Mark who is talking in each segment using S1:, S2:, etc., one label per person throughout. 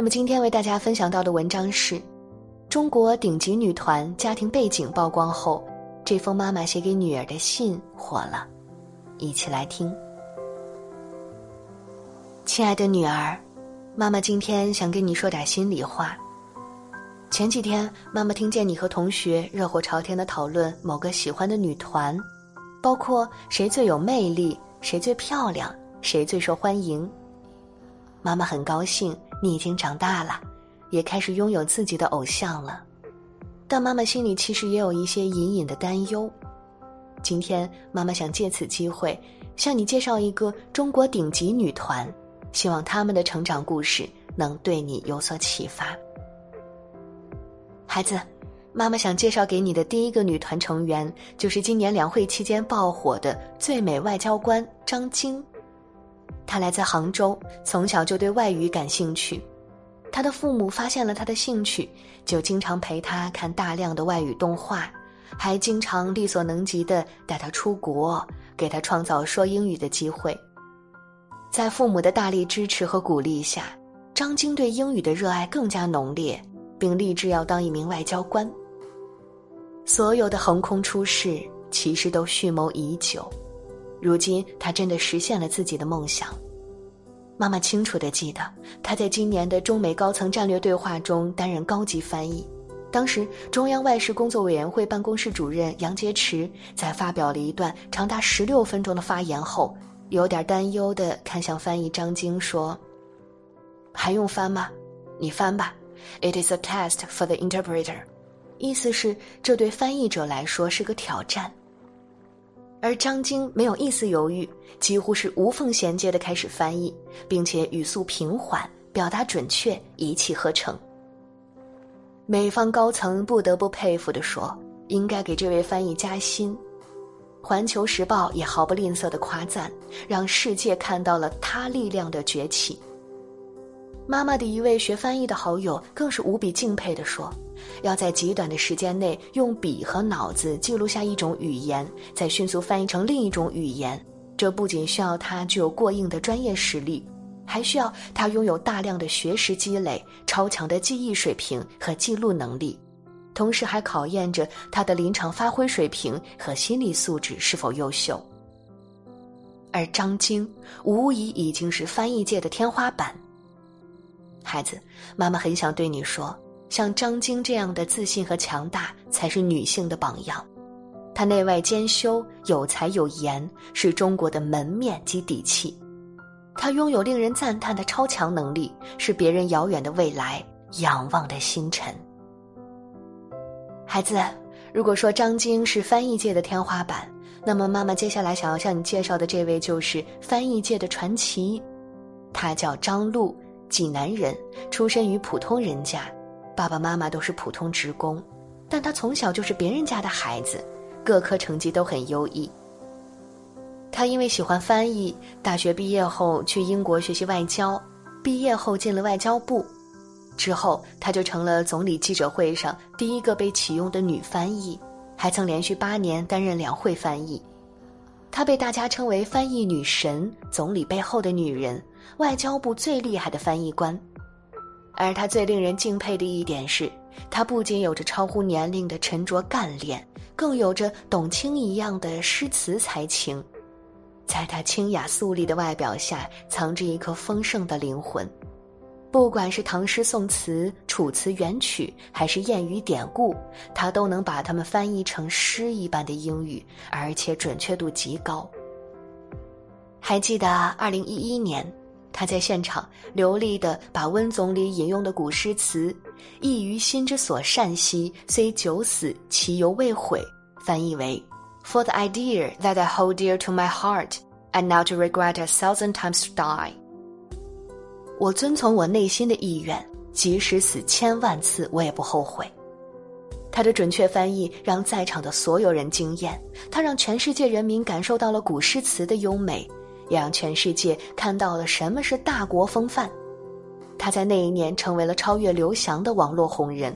S1: 那么今天为大家分享到的文章是：中国顶级女团家庭背景曝光后，这封妈妈写给女儿的信火了。一起来听。亲爱的女儿，妈妈今天想跟你说点心里话。前几天，妈妈听见你和同学热火朝天的讨论某个喜欢的女团，包括谁最有魅力、谁最漂亮、谁最受欢迎。妈妈很高兴。你已经长大了，也开始拥有自己的偶像了，但妈妈心里其实也有一些隐隐的担忧。今天，妈妈想借此机会向你介绍一个中国顶级女团，希望他们的成长故事能对你有所启发。孩子，妈妈想介绍给你的第一个女团成员，就是今年两会期间爆火的最美外交官张晶。他来自杭州，从小就对外语感兴趣。他的父母发现了他的兴趣，就经常陪他看大量的外语动画，还经常力所能及的带他出国，给他创造说英语的机会。在父母的大力支持和鼓励下，张晶对英语的热爱更加浓烈，并立志要当一名外交官。所有的横空出世，其实都蓄谋已久。如今，他真的实现了自己的梦想。妈妈清楚的记得，他在今年的中美高层战略对话中担任高级翻译。当时，中央外事工作委员会办公室主任杨洁篪在发表了一段长达十六分钟的发言后，有点担忧的看向翻译张晶说：“还用翻吗？你翻吧。It is a test for the interpreter。”意思是这对翻译者来说是个挑战。而张晶没有一丝犹豫，几乎是无缝衔接的开始翻译，并且语速平缓，表达准确，一气呵成。美方高层不得不佩服地说：“应该给这位翻译加薪。”《环球时报》也毫不吝啬的夸赞，让世界看到了他力量的崛起。妈妈的一位学翻译的好友更是无比敬佩地说。要在极短的时间内用笔和脑子记录下一种语言，再迅速翻译成另一种语言，这不仅需要他具有过硬的专业实力，还需要他拥有大量的学识积累、超强的记忆水平和记录能力，同时还考验着他的临场发挥水平和心理素质是否优秀。而张晶无疑已经是翻译界的天花板。孩子，妈妈很想对你说。像张晶这样的自信和强大，才是女性的榜样。她内外兼修，有才有颜，是中国的门面及底气。她拥有令人赞叹的超强能力，是别人遥远的未来仰望的星辰。孩子，如果说张晶是翻译界的天花板，那么妈妈接下来想要向你介绍的这位就是翻译界的传奇。他叫张璐，济南人，出身于普通人家。爸爸妈妈都是普通职工，但他从小就是别人家的孩子，各科成绩都很优异。他因为喜欢翻译，大学毕业后去英国学习外交，毕业后进了外交部，之后他就成了总理记者会上第一个被启用的女翻译，还曾连续八年担任两会翻译。她被大家称为“翻译女神”，总理背后的女人，外交部最厉害的翻译官。而她最令人敬佩的一点是，她不仅有着超乎年龄的沉着干练，更有着董卿一样的诗词才情。在她清雅素丽的外表下，藏着一颗丰盛的灵魂。不管是唐诗宋词、楚辞元曲，还是谚语典故，他都能把它们翻译成诗一般的英语，而且准确度极高。还记得二零一一年。他在现场流利地把温总理引用的古诗词“异于心之所善兮，虽九死，其犹未悔”翻译为：“ For the idea that I hold dear to my heart, and now to regret a thousand times to die。我遵从我内心的意愿，即使死千万次，我也不后悔。他的准确翻译让在场的所有人惊艳，他让全世界人民感受到了古诗词的优美，也让全世界看到了什么是大国风范。他在那一年成为了超越刘翔的网络红人。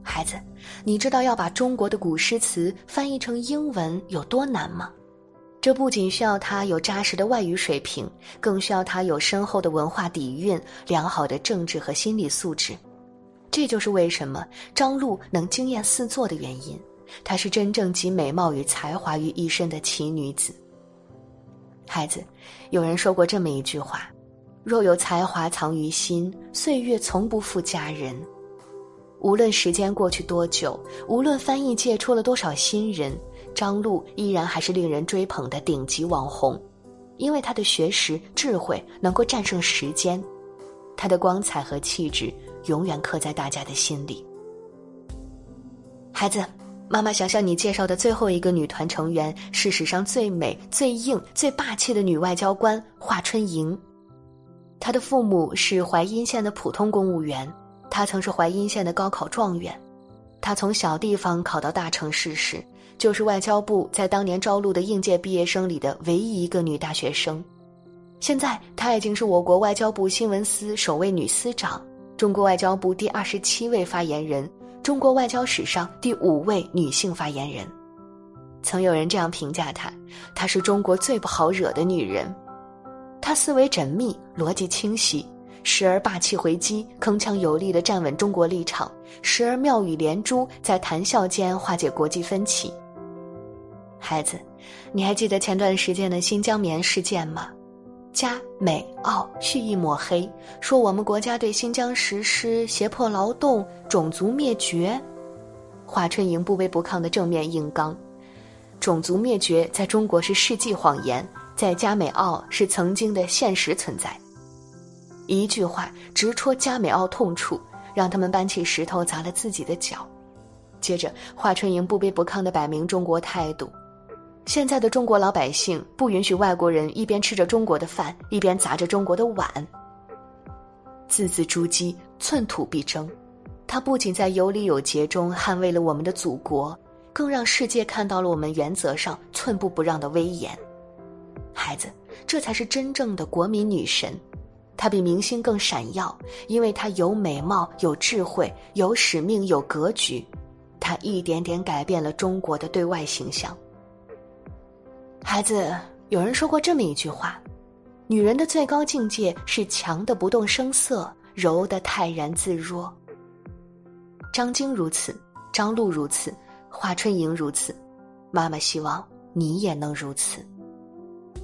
S1: 孩子，你知道要把中国的古诗词翻译成英文有多难吗？这不仅需要他有扎实的外语水平，更需要他有深厚的文化底蕴、良好的政治和心理素质。这就是为什么张璐能惊艳四座的原因。她是真正集美貌与才华于一身的奇女子。孩子，有人说过这么一句话：“若有才华藏于心，岁月从不负佳人。”无论时间过去多久，无论翻译界出了多少新人，张璐依然还是令人追捧的顶级网红，因为她的学识、智慧能够战胜时间，她的光彩和气质。永远刻在大家的心里。孩子，妈妈想向你介绍的最后一个女团成员是史上最美、最硬、最霸气的女外交官华春莹。她的父母是淮阴县的普通公务员，她曾是淮阴县的高考状元。她从小地方考到大城市时，就是外交部在当年招录的应届毕业生里的唯一一个女大学生。现在，她已经是我国外交部新闻司首位女司长。中国外交部第二十七位发言人，中国外交史上第五位女性发言人。曾有人这样评价她：她是中国最不好惹的女人。她思维缜密，逻辑清晰，时而霸气回击，铿锵有力地站稳中国立场；时而妙语连珠，在谈笑间化解国际分歧。孩子，你还记得前段时间的新疆棉事件吗？加美澳蓄意抹黑，说我们国家对新疆实施胁迫劳动、种族灭绝。华春莹不卑不亢的正面硬刚，种族灭绝在中国是世纪谎言，在加美澳是曾经的现实存在。一句话直戳加美澳痛处，让他们搬起石头砸了自己的脚。接着，华春莹不卑不亢的摆明中国态度。现在的中国老百姓不允许外国人一边吃着中国的饭，一边砸着中国的碗。字字珠玑，寸土必争。他不仅在有礼有节中捍卫了我们的祖国，更让世界看到了我们原则上寸步不让的威严。孩子，这才是真正的国民女神。她比明星更闪耀，因为她有美貌、有智慧、有使命、有格局。她一点点改变了中国的对外形象。孩子，有人说过这么一句话：女人的最高境界是强的不动声色，柔的泰然自若。张晶如此，张璐如此，华春莹如此，妈妈希望你也能如此。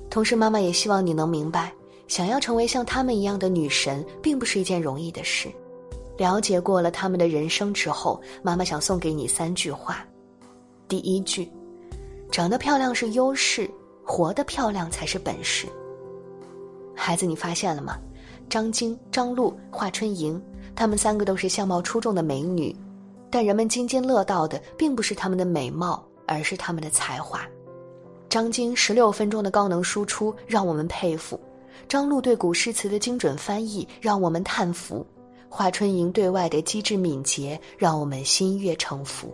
S1: 同时，妈妈也希望你能明白，想要成为像她们一样的女神，并不是一件容易的事。了解过了她们的人生之后，妈妈想送给你三句话：第一句。长得漂亮是优势，活得漂亮才是本事。孩子，你发现了吗？张晶、张璐、华春莹，她们三个都是相貌出众的美女，但人们津津乐道的并不是她们的美貌，而是她们的才华。张晶十六分钟的高能输出让我们佩服，张璐对古诗词的精准翻译让我们叹服，华春莹对外的机智敏捷让我们心悦诚服。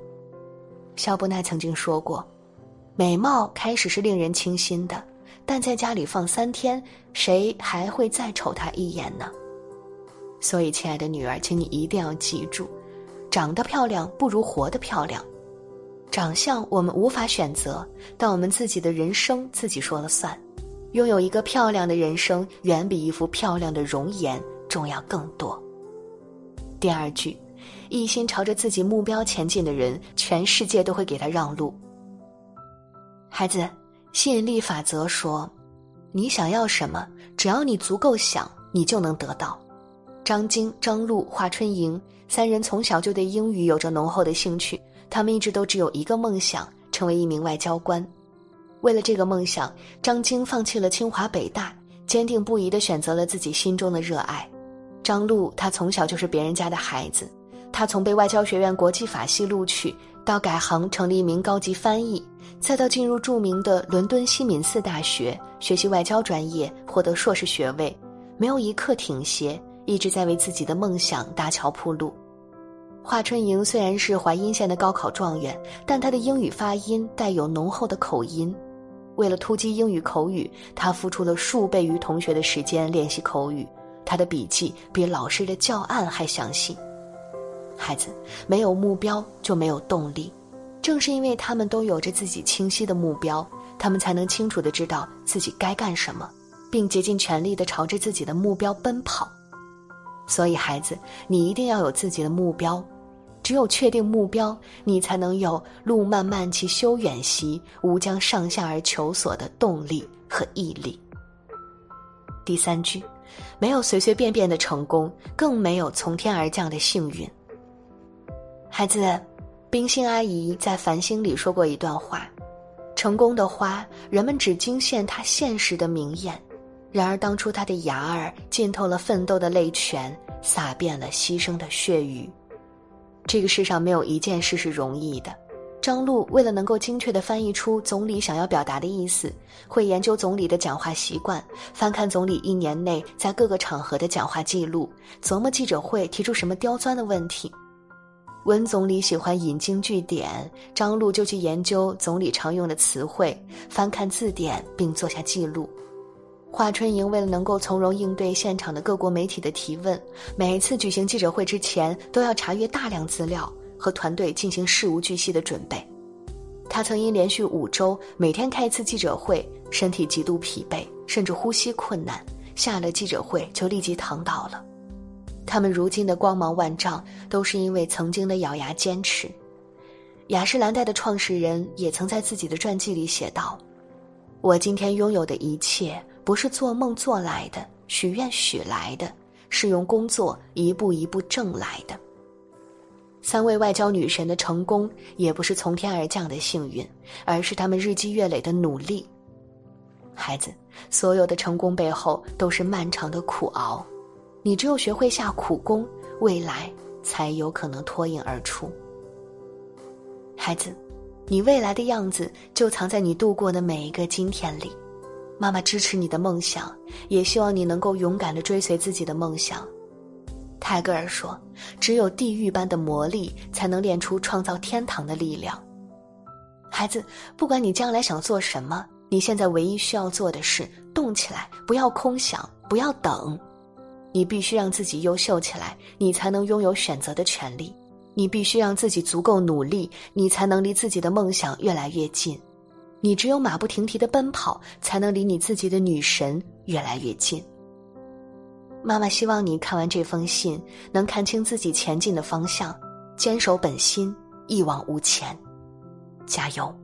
S1: 肖伯奈曾经说过。美貌开始是令人倾心的，但在家里放三天，谁还会再瞅她一眼呢？所以，亲爱的女儿，请你一定要记住：长得漂亮不如活得漂亮。长相我们无法选择，但我们自己的人生自己说了算。拥有一个漂亮的人生，远比一副漂亮的容颜重要更多。第二句：一心朝着自己目标前进的人，全世界都会给他让路。孩子，吸引力法则说：“你想要什么，只要你足够想，你就能得到。”张晶、张璐、华春莹三人从小就对英语有着浓厚的兴趣，他们一直都只有一个梦想，成为一名外交官。为了这个梦想，张晶放弃了清华北大，坚定不移地选择了自己心中的热爱。张璐，她从小就是别人家的孩子，她从被外交学院国际法系录取，到改行成了一名高级翻译，再到进入著名的伦敦西敏寺大学学习外交专业，获得硕士学位，没有一刻停歇，一直在为自己的梦想搭桥铺路。华春莹虽然是淮阴县的高考状元，但她的英语发音带有浓厚的口音。为了突击英语口语，她付出了数倍于同学的时间练习口语。她的笔记比老师的教案还详细。孩子没有目标就没有动力，正是因为他们都有着自己清晰的目标，他们才能清楚的知道自己该干什么，并竭尽全力的朝着自己的目标奔跑。所以，孩子，你一定要有自己的目标。只有确定目标，你才能有“路漫漫其修远兮，吾将上下而求索”的动力和毅力。第三句，没有随随便便的成功，更没有从天而降的幸运。孩子，冰心阿姨在《繁星》里说过一段话：成功的花，人们只惊羡它现实的明艳；然而当初它的芽儿浸透了奋斗的泪泉，洒遍了牺牲的血雨。这个世上没有一件事是容易的。张璐为了能够精确地翻译出总理想要表达的意思，会研究总理的讲话习惯，翻看总理一年内在各个场合的讲话记录，琢磨记者会提出什么刁钻的问题。温总理喜欢引经据典，张璐就去研究总理常用的词汇，翻看字典并做下记录。华春莹为了能够从容应对现场的各国媒体的提问，每一次举行记者会之前都要查阅大量资料，和团队进行事无巨细的准备。他曾因连续五周每天开一次记者会，身体极度疲惫，甚至呼吸困难，下了记者会就立即躺倒了。他们如今的光芒万丈，都是因为曾经的咬牙坚持。雅诗兰黛的创始人也曾在自己的传记里写道：“我今天拥有的一切。”不是做梦做来的，许愿许来的，是用工作一步一步挣来的。三位外交女神的成功，也不是从天而降的幸运，而是他们日积月累的努力。孩子，所有的成功背后都是漫长的苦熬，你只有学会下苦功，未来才有可能脱颖而出。孩子，你未来的样子就藏在你度过的每一个今天里。妈妈支持你的梦想，也希望你能够勇敢的追随自己的梦想。泰戈尔说：“只有地狱般的磨砺，才能练出创造天堂的力量。”孩子，不管你将来想做什么，你现在唯一需要做的是动起来，不要空想，不要等。你必须让自己优秀起来，你才能拥有选择的权利。你必须让自己足够努力，你才能离自己的梦想越来越近。你只有马不停蹄的奔跑，才能离你自己的女神越来越近。妈妈希望你看完这封信，能看清自己前进的方向，坚守本心，一往无前，加油。